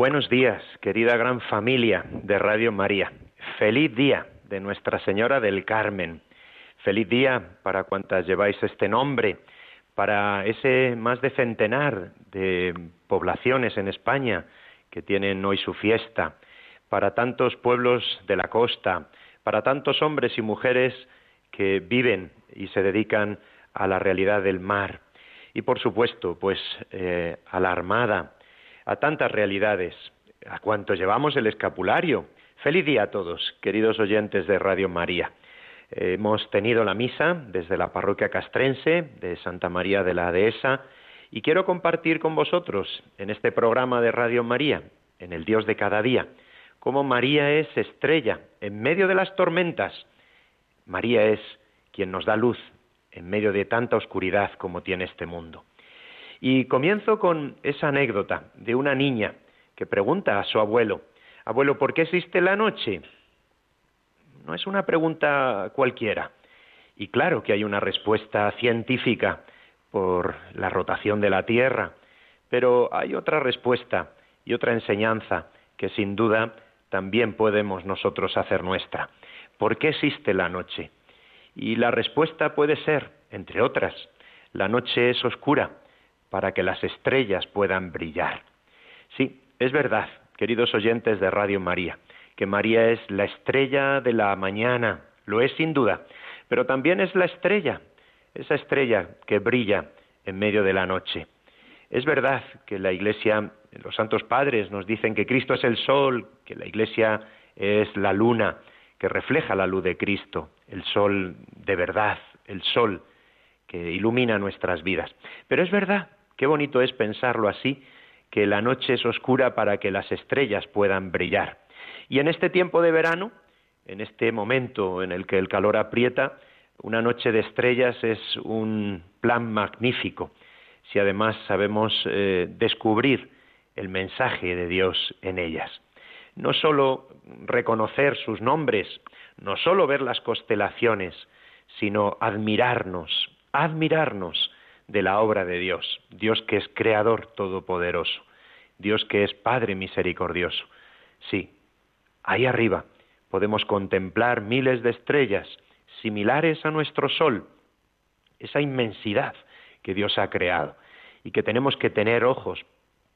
Buenos días, querida gran familia de Radio María. Feliz día de Nuestra Señora del Carmen. Feliz día para cuantas lleváis este nombre, para ese más de centenar de poblaciones en España que tienen hoy su fiesta, para tantos pueblos de la costa, para tantos hombres y mujeres que viven y se dedican a la realidad del mar. Y por supuesto, pues eh, a la Armada, a tantas realidades, a cuanto llevamos el escapulario. Feliz día a todos, queridos oyentes de Radio María. Hemos tenido la misa desde la parroquia castrense de Santa María de la Dehesa y quiero compartir con vosotros en este programa de Radio María, en el Dios de cada día, cómo María es estrella en medio de las tormentas. María es quien nos da luz en medio de tanta oscuridad como tiene este mundo. Y comienzo con esa anécdota de una niña que pregunta a su abuelo, abuelo, ¿por qué existe la noche? No es una pregunta cualquiera. Y claro que hay una respuesta científica por la rotación de la Tierra, pero hay otra respuesta y otra enseñanza que sin duda también podemos nosotros hacer nuestra. ¿Por qué existe la noche? Y la respuesta puede ser, entre otras, la noche es oscura para que las estrellas puedan brillar. Sí, es verdad, queridos oyentes de Radio María, que María es la estrella de la mañana, lo es sin duda, pero también es la estrella, esa estrella que brilla en medio de la noche. Es verdad que la Iglesia, los santos padres nos dicen que Cristo es el sol, que la Iglesia es la luna, que refleja la luz de Cristo, el sol de verdad, el sol que ilumina nuestras vidas. Pero es verdad Qué bonito es pensarlo así, que la noche es oscura para que las estrellas puedan brillar. Y en este tiempo de verano, en este momento en el que el calor aprieta, una noche de estrellas es un plan magnífico, si además sabemos eh, descubrir el mensaje de Dios en ellas. No sólo reconocer sus nombres, no sólo ver las constelaciones, sino admirarnos, admirarnos de la obra de Dios, Dios que es creador todopoderoso, Dios que es Padre misericordioso. Sí, ahí arriba podemos contemplar miles de estrellas similares a nuestro Sol, esa inmensidad que Dios ha creado y que tenemos que tener ojos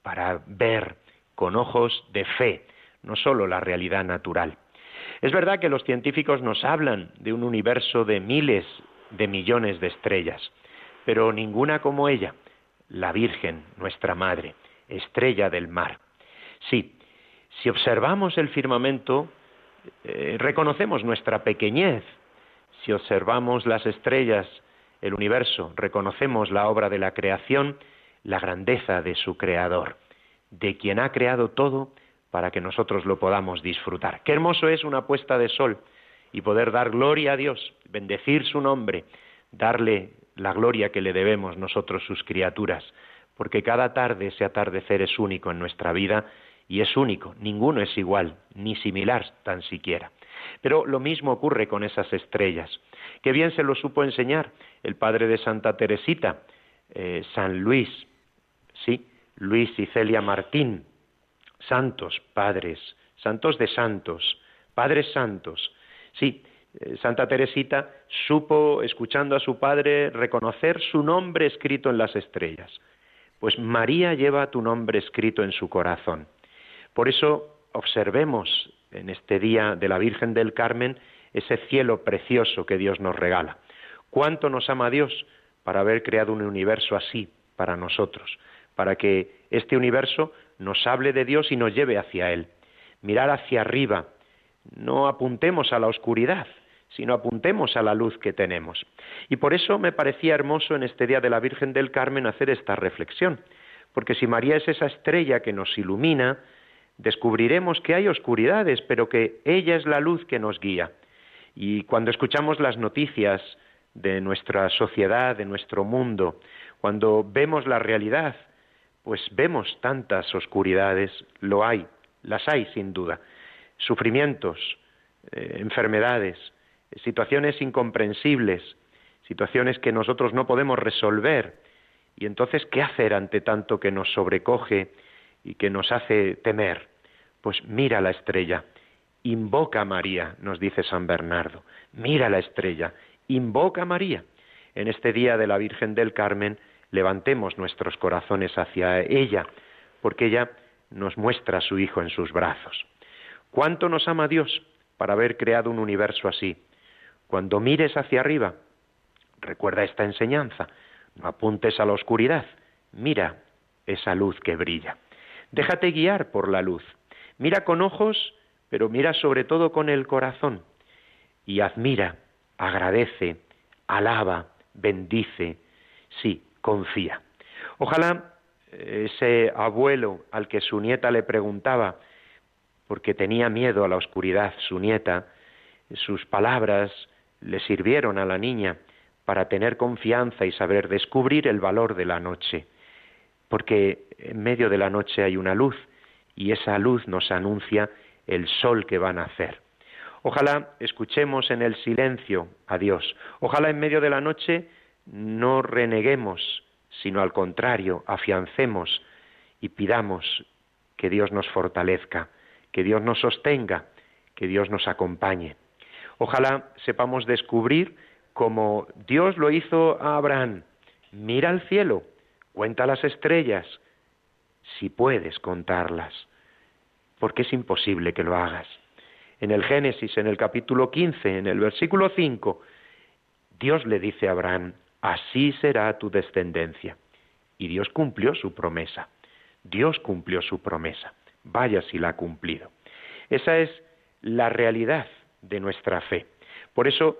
para ver con ojos de fe, no solo la realidad natural. Es verdad que los científicos nos hablan de un universo de miles de millones de estrellas, pero ninguna como ella, la Virgen, nuestra Madre, estrella del mar. Sí, si observamos el firmamento, eh, reconocemos nuestra pequeñez. Si observamos las estrellas, el universo, reconocemos la obra de la creación, la grandeza de su creador, de quien ha creado todo para que nosotros lo podamos disfrutar. Qué hermoso es una puesta de sol y poder dar gloria a Dios, bendecir su nombre, darle la gloria que le debemos nosotros sus criaturas, porque cada tarde ese atardecer es único en nuestra vida y es único, ninguno es igual, ni similar tan siquiera. Pero lo mismo ocurre con esas estrellas. Qué bien se lo supo enseñar el padre de Santa Teresita, eh, San Luis, sí, Luis y Celia Martín, santos padres, santos de santos, padres santos, sí, Santa Teresita supo, escuchando a su padre, reconocer su nombre escrito en las estrellas. Pues María lleva tu nombre escrito en su corazón. Por eso observemos en este día de la Virgen del Carmen ese cielo precioso que Dios nos regala. ¿Cuánto nos ama Dios para haber creado un universo así para nosotros? Para que este universo nos hable de Dios y nos lleve hacia Él. Mirar hacia arriba, no apuntemos a la oscuridad, sino apuntemos a la luz que tenemos. Y por eso me parecía hermoso en este día de la Virgen del Carmen hacer esta reflexión, porque si María es esa estrella que nos ilumina, descubriremos que hay oscuridades, pero que ella es la luz que nos guía. Y cuando escuchamos las noticias de nuestra sociedad, de nuestro mundo, cuando vemos la realidad, pues vemos tantas oscuridades, lo hay, las hay sin duda, sufrimientos, eh, enfermedades, situaciones incomprensibles, situaciones que nosotros no podemos resolver. Y entonces, ¿qué hacer ante tanto que nos sobrecoge y que nos hace temer? Pues mira la estrella, invoca a María, nos dice San Bernardo, mira la estrella, invoca a María. En este día de la Virgen del Carmen, levantemos nuestros corazones hacia ella, porque ella nos muestra a su Hijo en sus brazos. ¿Cuánto nos ama Dios para haber creado un universo así? Cuando mires hacia arriba, recuerda esta enseñanza, no apuntes a la oscuridad, mira esa luz que brilla. Déjate guiar por la luz. Mira con ojos, pero mira sobre todo con el corazón. Y admira, agradece, alaba, bendice, sí, confía. Ojalá eh, ese abuelo al que su nieta le preguntaba, porque tenía miedo a la oscuridad, su nieta, sus palabras le sirvieron a la niña para tener confianza y saber descubrir el valor de la noche, porque en medio de la noche hay una luz y esa luz nos anuncia el sol que va a nacer. Ojalá escuchemos en el silencio a Dios. Ojalá en medio de la noche no reneguemos, sino al contrario, afiancemos y pidamos que Dios nos fortalezca, que Dios nos sostenga, que Dios nos acompañe. Ojalá sepamos descubrir como Dios lo hizo a Abraham. Mira al cielo, cuenta las estrellas, si puedes contarlas, porque es imposible que lo hagas. En el Génesis, en el capítulo 15, en el versículo 5, Dios le dice a Abraham, así será tu descendencia. Y Dios cumplió su promesa. Dios cumplió su promesa. Vaya si la ha cumplido. Esa es la realidad de nuestra fe. Por eso,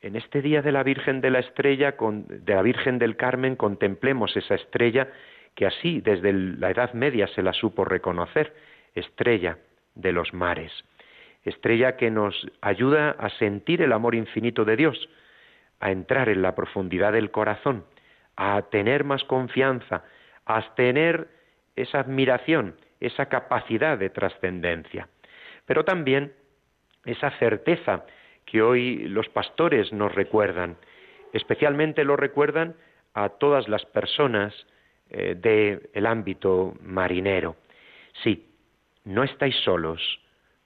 en este día de la Virgen de la Estrella, de la Virgen del Carmen, contemplemos esa estrella que así desde la Edad Media se la supo reconocer, estrella de los mares, estrella que nos ayuda a sentir el amor infinito de Dios, a entrar en la profundidad del corazón, a tener más confianza, a tener esa admiración, esa capacidad de trascendencia, pero también esa certeza que hoy los pastores nos recuerdan, especialmente lo recuerdan a todas las personas eh, del ámbito marinero. Sí, no estáis solos,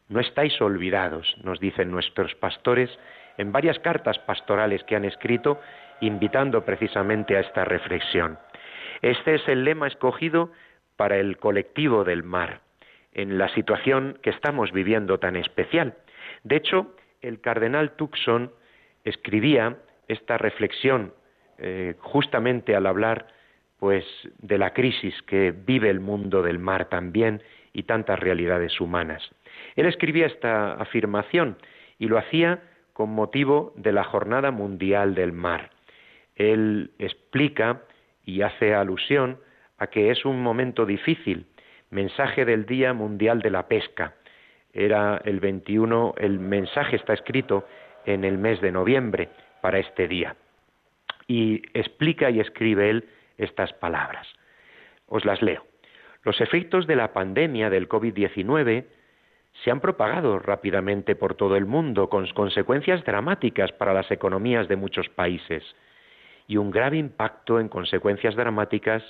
no estáis olvidados, nos dicen nuestros pastores en varias cartas pastorales que han escrito invitando precisamente a esta reflexión. Este es el lema escogido para el colectivo del mar, en la situación que estamos viviendo tan especial. De hecho, el cardenal Tucson escribía esta reflexión eh, justamente al hablar pues de la crisis que vive el mundo del mar también y tantas realidades humanas. Él escribía esta afirmación y lo hacía con motivo de la Jornada Mundial del Mar. Él explica y hace alusión a que es un momento difícil, mensaje del Día Mundial de la Pesca. Era el 21, el mensaje está escrito en el mes de noviembre para este día. Y explica y escribe él estas palabras. Os las leo. Los efectos de la pandemia del COVID-19 se han propagado rápidamente por todo el mundo con consecuencias dramáticas para las economías de muchos países y un grave impacto en consecuencias dramáticas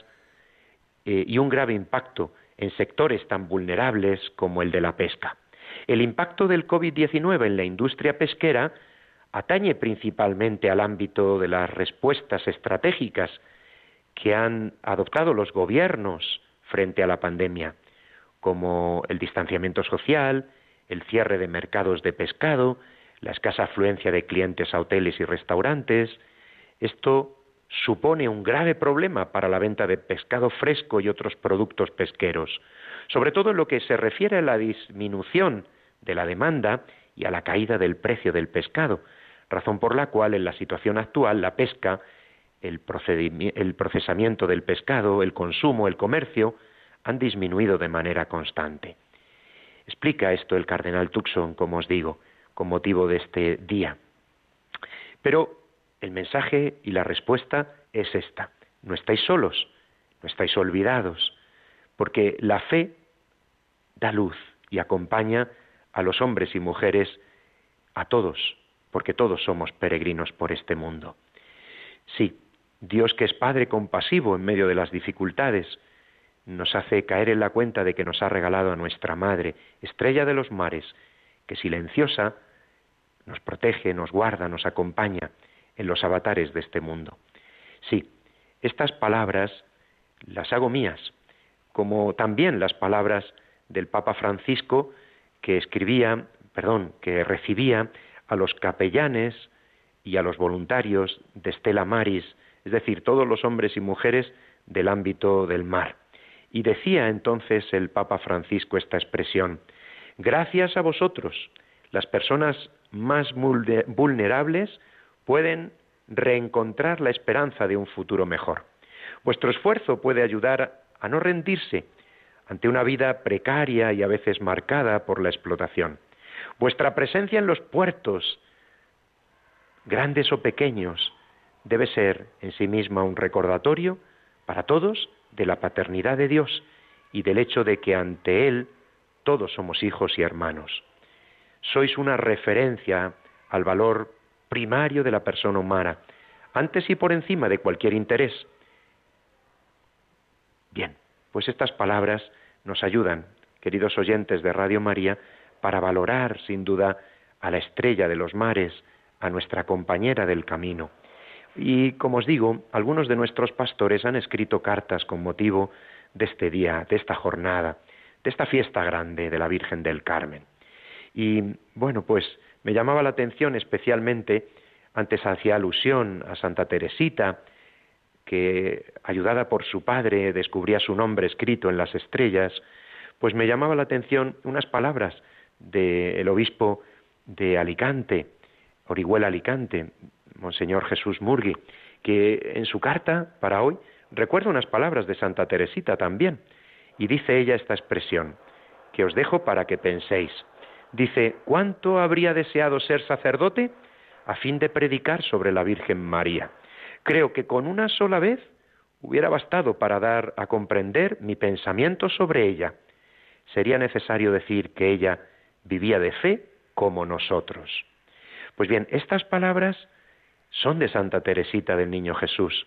eh, y un grave impacto en sectores tan vulnerables como el de la pesca. El impacto del COVID-19 en la industria pesquera atañe principalmente al ámbito de las respuestas estratégicas que han adoptado los gobiernos frente a la pandemia como el distanciamiento social, el cierre de mercados de pescado, la escasa afluencia de clientes a hoteles y restaurantes. Esto supone un grave problema para la venta de pescado fresco y otros productos pesqueros, sobre todo en lo que se refiere a la disminución de la demanda y a la caída del precio del pescado, razón por la cual en la situación actual la pesca, el, procesamiento del pescado, el consumo, el comercio, han disminuido de manera constante. Explica esto el cardenal Tucson, como os digo, con motivo de este día. Pero el mensaje y la respuesta es esta. No estáis solos, no estáis olvidados, porque la fe da luz y acompaña a los hombres y mujeres, a todos, porque todos somos peregrinos por este mundo. Sí, Dios que es Padre compasivo en medio de las dificultades, nos hace caer en la cuenta de que nos ha regalado a nuestra Madre, estrella de los mares, que silenciosa nos protege, nos guarda, nos acompaña en los avatares de este mundo. Sí, estas palabras las hago mías, como también las palabras del Papa Francisco que escribía, perdón, que recibía a los capellanes y a los voluntarios de Stella Maris, es decir, todos los hombres y mujeres del ámbito del mar. Y decía entonces el Papa Francisco esta expresión, gracias a vosotros, las personas más vulnerables pueden reencontrar la esperanza de un futuro mejor. Vuestro esfuerzo puede ayudar a no rendirse ante una vida precaria y a veces marcada por la explotación. Vuestra presencia en los puertos, grandes o pequeños, debe ser en sí misma un recordatorio para todos de la paternidad de Dios y del hecho de que ante Él todos somos hijos y hermanos. Sois una referencia al valor primario de la persona humana, antes y por encima de cualquier interés. Bien, pues estas palabras nos ayudan, queridos oyentes de Radio María, para valorar sin duda a la estrella de los mares, a nuestra compañera del camino. Y como os digo, algunos de nuestros pastores han escrito cartas con motivo de este día, de esta jornada, de esta fiesta grande de la Virgen del Carmen. Y bueno, pues me llamaba la atención especialmente, antes hacía alusión a Santa Teresita, que, ayudada por su padre, descubría su nombre escrito en las estrellas, pues me llamaba la atención unas palabras del obispo de Alicante, Orihuela Alicante, Monseñor Jesús Murgui, que en su carta para hoy recuerda unas palabras de Santa Teresita también, y dice ella esta expresión, que os dejo para que penséis. Dice, ¿cuánto habría deseado ser sacerdote a fin de predicar sobre la Virgen María? Creo que con una sola vez hubiera bastado para dar a comprender mi pensamiento sobre ella. Sería necesario decir que ella vivía de fe como nosotros. Pues bien, estas palabras son de Santa Teresita del Niño Jesús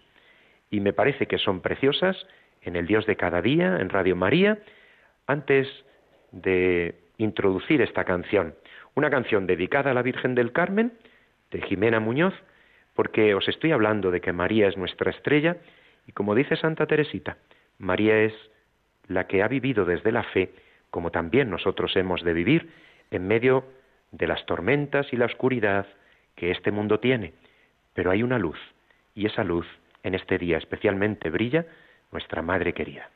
y me parece que son preciosas en el Dios de cada día, en Radio María, antes de introducir esta canción. Una canción dedicada a la Virgen del Carmen, de Jimena Muñoz, porque os estoy hablando de que María es nuestra estrella y como dice Santa Teresita, María es la que ha vivido desde la fe, como también nosotros hemos de vivir en medio de las tormentas y la oscuridad que este mundo tiene. Pero hay una luz, y esa luz en este día especialmente brilla nuestra Madre querida.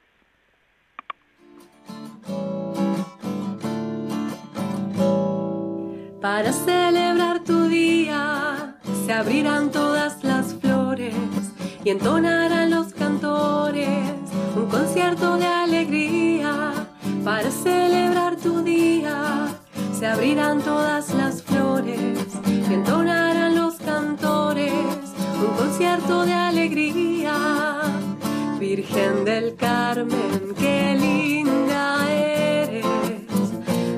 Para celebrar tu día se abrirán todas las flores y entonarán los cantores un concierto de alegría para celebrar tu día. Se abrirán todas las flores y entonarán los cantores un concierto de alegría. Virgen del Carmen, qué linda eres,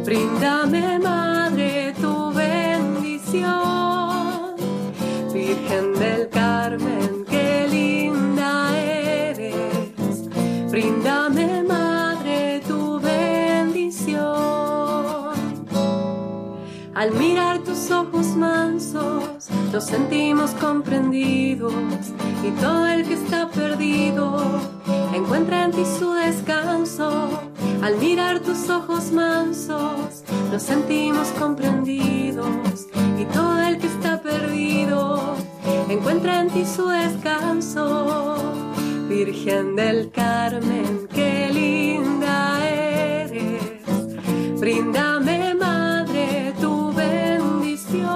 bríndame madre tu bendición. Virgen del Carmen, qué linda eres. Bríndame, Madre, tu bendición. Al mirar tus ojos mansos, nos sentimos comprendidos y todo el que está perdido encuentra en ti su descanso. Al mirar tus ojos mansos, nos sentimos comprendidos y todo encuentra en ti su descanso. Virgen del Carmen, qué linda eres, bríndame Madre tu bendición.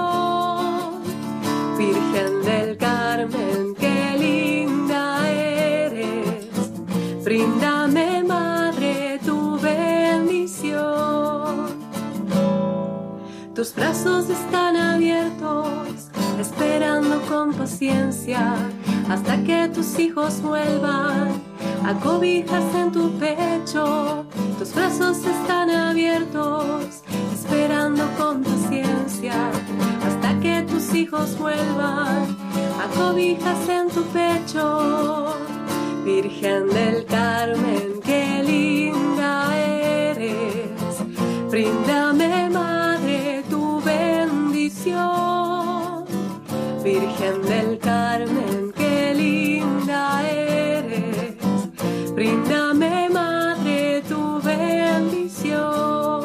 Virgen del Carmen, qué linda eres, bríndame Madre tu bendición. tus brazos están abiertos, esperando con paciencia hasta que tus hijos vuelvan a cobijarse en tu pecho. Tus brazos están abiertos, esperando con paciencia hasta que tus hijos vuelvan a cobijarse en tu pecho. Virgen del Carmen, qué linda eres, bríndame Madre tu bendición. Virgen del Carmen, qué linda eres, bríndame Madre tu bendición.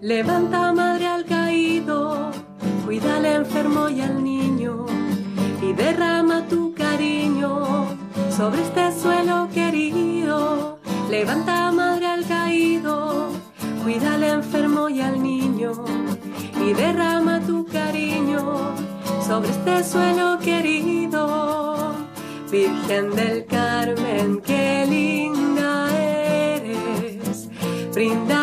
Levanta Madre al caído, cuida al enfermo y al niño y derrama tu sobre este suelo querido. Levanta madre al caído, cuida al enfermo y al niño y derrama tu cariño sobre este suelo querido. Virgen del Carmen, qué linda eres, bríndame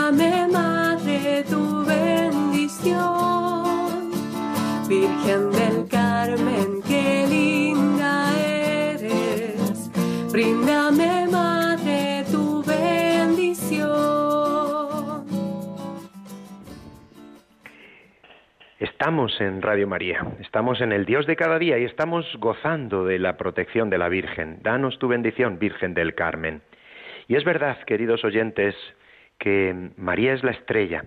Estamos en Radio María, estamos en el Dios de cada día y estamos gozando de la protección de la Virgen. Danos tu bendición, Virgen del Carmen. Y es verdad, queridos oyentes, que María es la estrella.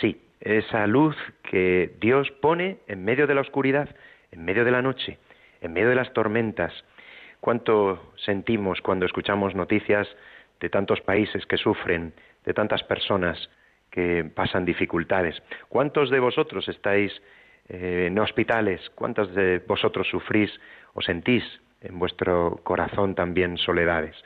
Sí, esa luz que Dios pone en medio de la oscuridad, en medio de la noche, en medio de las tormentas, ¿Cuánto sentimos cuando escuchamos noticias de tantos países que sufren, de tantas personas que pasan dificultades? ¿Cuántos de vosotros estáis eh, en hospitales? ¿Cuántos de vosotros sufrís o sentís en vuestro corazón también soledades?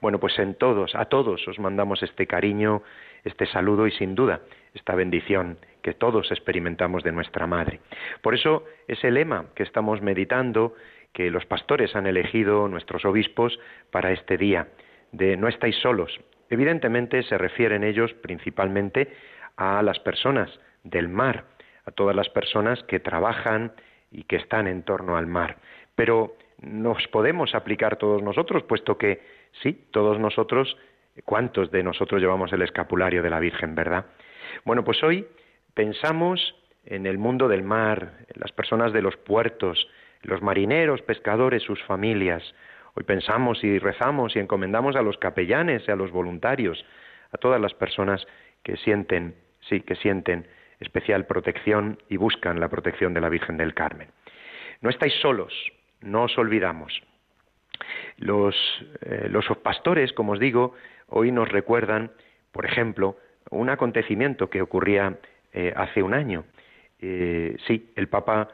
Bueno, pues en todos, a todos os mandamos este cariño, este saludo y sin duda esta bendición que todos experimentamos de nuestra Madre. Por eso ese lema que estamos meditando que los pastores han elegido nuestros obispos para este día, de no estáis solos. Evidentemente se refieren ellos principalmente a las personas del mar, a todas las personas que trabajan y que están en torno al mar. Pero nos podemos aplicar todos nosotros, puesto que sí, todos nosotros, ¿cuántos de nosotros llevamos el escapulario de la Virgen, verdad? Bueno, pues hoy pensamos en el mundo del mar, en las personas de los puertos, los marineros, pescadores, sus familias. Hoy pensamos y rezamos y encomendamos a los capellanes y a los voluntarios, a todas las personas que sienten, sí, que sienten especial protección y buscan la protección de la Virgen del Carmen. No estáis solos, no os olvidamos. Los, eh, los pastores, como os digo, hoy nos recuerdan, por ejemplo, un acontecimiento que ocurría eh, hace un año. Eh, sí, el Papa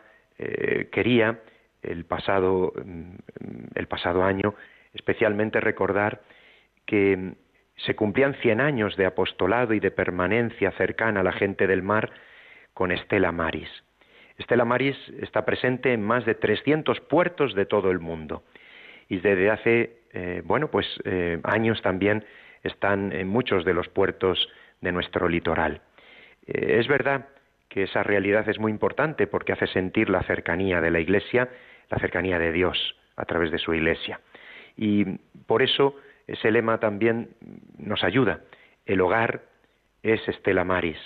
quería el pasado, mm, el pasado año, especialmente recordar que se cumplían 100 años de apostolado y de permanencia cercana a la gente del mar con Estela Maris. Estela Maris está presente en más de 300 puertos de todo el mundo y desde hace, eh, bueno, pues eh, años también están en muchos de los puertos de nuestro litoral. Eh, es verdad que esa realidad es muy importante porque hace sentir la cercanía de la Iglesia la cercanía de Dios a través de su iglesia. Y por eso ese lema también nos ayuda. El hogar es Estela Maris,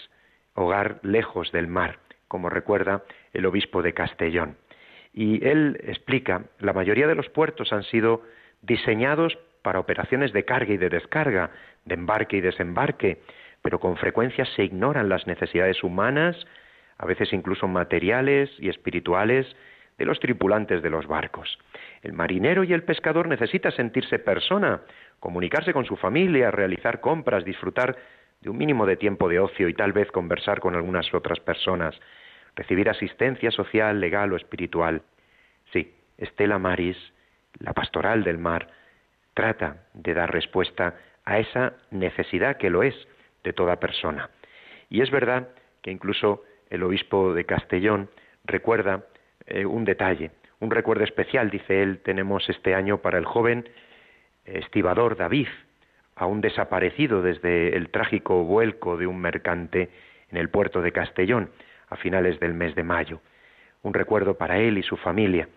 hogar lejos del mar, como recuerda el obispo de Castellón. Y él explica, la mayoría de los puertos han sido diseñados para operaciones de carga y de descarga, de embarque y desembarque, pero con frecuencia se ignoran las necesidades humanas, a veces incluso materiales y espirituales, de los tripulantes de los barcos. El marinero y el pescador necesita sentirse persona, comunicarse con su familia, realizar compras, disfrutar de un mínimo de tiempo de ocio y tal vez conversar con algunas otras personas, recibir asistencia social, legal o espiritual. Sí, Estela Maris, la pastoral del mar, trata de dar respuesta a esa necesidad que lo es de toda persona. Y es verdad que incluso el obispo de Castellón recuerda eh, un detalle, un recuerdo especial, dice él, tenemos este año para el joven estibador David, aún desaparecido desde el trágico vuelco de un mercante en el puerto de Castellón a finales del mes de mayo. Un recuerdo para él y su familia.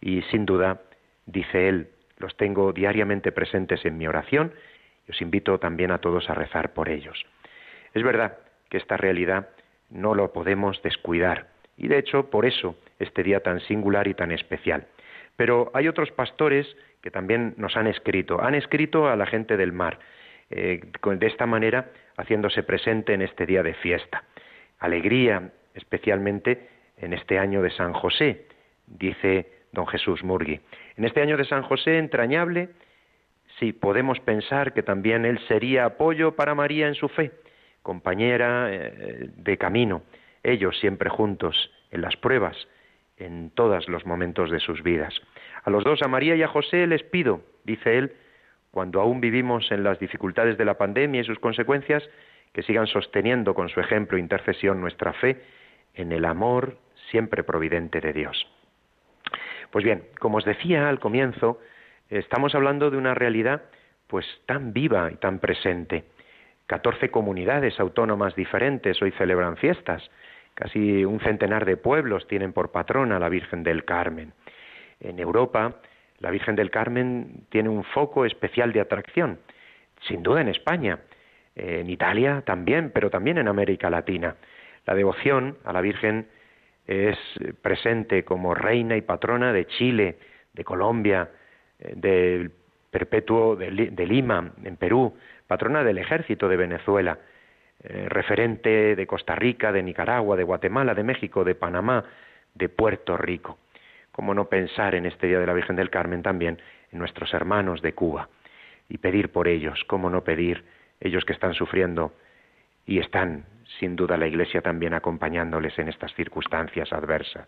Y sin duda, dice él, los tengo diariamente presentes en mi oración y os invito también a todos a rezar por ellos. Es verdad que esta realidad no lo podemos descuidar y de hecho por eso este día tan singular y tan especial. Pero hay otros pastores que también nos han escrito, han escrito a la gente del mar, eh, de esta manera haciéndose presente en este día de fiesta. Alegría, especialmente en este año de San José, dice don Jesús Murgui. En este año de San José entrañable, sí, podemos pensar que también él sería apoyo para María en su fe, compañera eh, de camino, ellos siempre juntos en las pruebas, en todos los momentos de sus vidas. A los dos, a María y a José, les pido, dice él, cuando aún vivimos en las dificultades de la pandemia y sus consecuencias, que sigan sosteniendo con su ejemplo e intercesión nuestra fe en el amor siempre providente de Dios. Pues bien, como os decía al comienzo, estamos hablando de una realidad pues tan viva y tan presente. Catorce comunidades autónomas diferentes hoy celebran fiestas. Casi un centenar de pueblos tienen por patrona la Virgen del Carmen. En Europa, la Virgen del Carmen tiene un foco especial de atracción, sin duda en España, en Italia también, pero también en América Latina. La devoción a la Virgen es presente como reina y patrona de Chile, de Colombia, eh, del Perpetuo de, Lima, en Perú, patrona del ejército de Venezuela, eh, referente de Costa Rica, de Nicaragua, de Guatemala, de México, de Panamá, de Puerto Rico. ¿Cómo no pensar en este Día de la Virgen del Carmen también en nuestros hermanos de Cuba y pedir por ellos? ¿Cómo no pedir ellos que están sufriendo y están sin duda la Iglesia también acompañándoles en estas circunstancias adversas.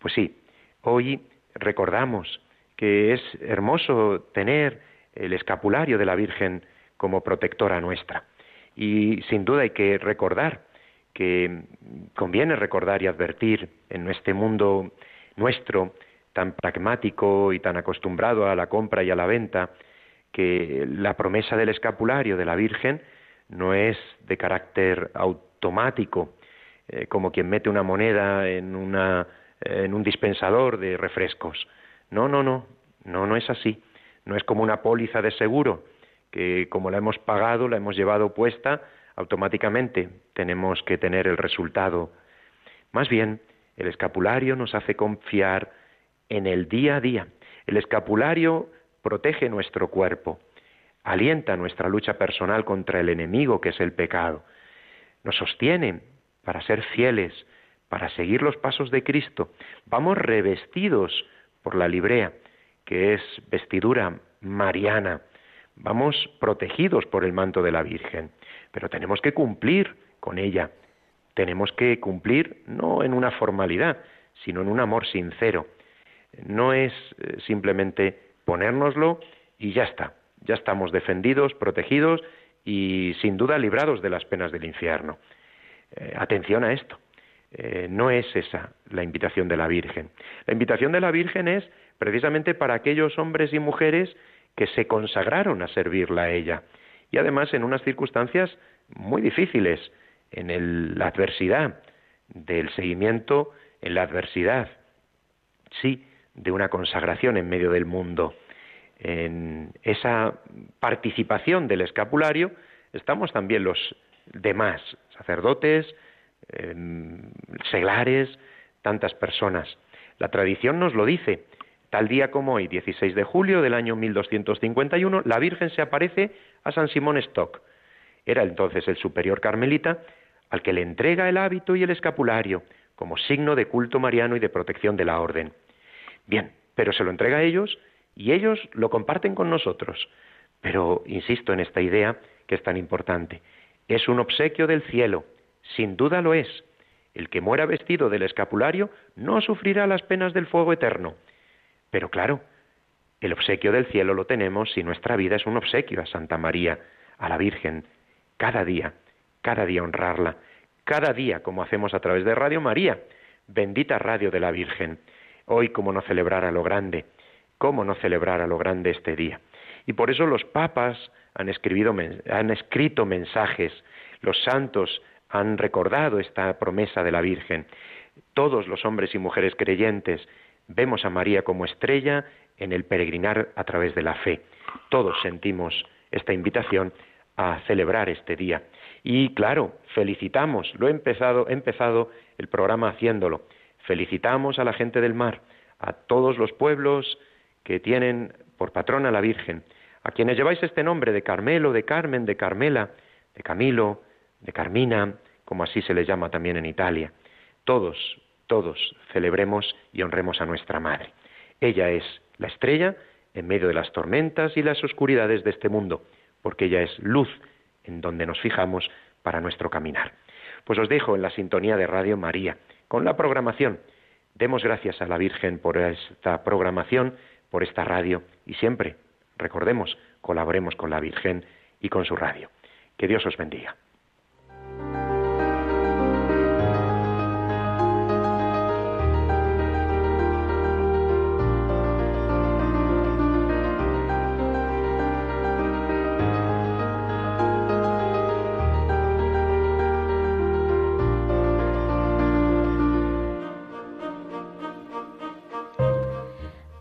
Pues sí, hoy recordamos que es hermoso tener el escapulario de la Virgen como protectora nuestra. Y sin duda hay que recordar que conviene recordar y advertir en este mundo nuestro tan pragmático y tan acostumbrado a la compra y a la venta, que la promesa del escapulario de la Virgen no es de carácter automático, eh, como quien mete una moneda en, una, en un dispensador de refrescos. No, no, no, no, no es así. No es como una póliza de seguro, que como la hemos pagado, la hemos llevado puesta, automáticamente tenemos que tener el resultado. Más bien, el escapulario nos hace confiar en el día a día. El escapulario protege nuestro cuerpo alienta nuestra lucha personal contra el enemigo que es el pecado, nos sostiene para ser fieles, para seguir los pasos de Cristo. Vamos revestidos por la librea, que es vestidura mariana. Vamos protegidos por el manto de la Virgen, pero tenemos que cumplir con ella. Tenemos que cumplir no en una formalidad, sino en un amor sincero. No es eh, simplemente ponérnoslo y ya está ya estamos defendidos, protegidos y sin duda librados de las penas del infierno. Eh, atención a esto. Eh, no es esa la invitación de la Virgen. La invitación de la Virgen es precisamente para aquellos hombres y mujeres que se consagraron a servirla a ella y además en unas circunstancias muy difíciles, en la adversidad, del seguimiento en la adversidad, sí, de una consagración en medio del mundo en esa participación del escapulario estamos también los demás, sacerdotes, em, seglares, tantas personas. La tradición nos lo dice. Tal día como hoy, 16 de julio del año 1251, la Virgen se aparece a San Simón Stock. Era entonces el superior carmelita al que le entrega el hábito y el escapulario como signo de culto mariano y de protección de la orden. Bien, pero se lo entrega a ellos y ellos lo comparten con nosotros. Pero insisto en esta idea que es tan importante. Es un obsequio del cielo, sin duda lo es. El que muera vestido del escapulario no sufrirá las penas del fuego eterno. Pero claro, el obsequio del cielo lo tenemos si nuestra vida es un obsequio a Santa María, a la Virgen, cada día, cada día honrarla, cada día como hacemos a través de Radio María, bendita radio de la Virgen. Hoy como no celebrar a lo grande, ¿Cómo no celebrar a lo grande este día? Y por eso los papas han, han escrito mensajes, los santos han recordado esta promesa de la Virgen. Todos los hombres y mujeres creyentes vemos a María como estrella en el peregrinar a través de la fe. Todos sentimos esta invitación a celebrar este día. Y claro, felicitamos, lo he empezado, he empezado el programa haciéndolo. Felicitamos a la gente del mar, a todos los pueblos que tienen por patrona la Virgen, a quienes lleváis este nombre de Carmelo, de Carmen, de Carmela, de Camilo, de Carmina, como así se les llama también en Italia. Todos, todos celebremos y honremos a nuestra Madre. Ella es la estrella en medio de las tormentas y las oscuridades de este mundo, porque ella es luz en donde nos fijamos para nuestro caminar. Pues os dejo en la sintonía de Radio María, con la programación. Demos gracias a la Virgen por esta programación, por esta radio y siempre, recordemos, colaboremos con la Virgen y con su radio. Que Dios os bendiga.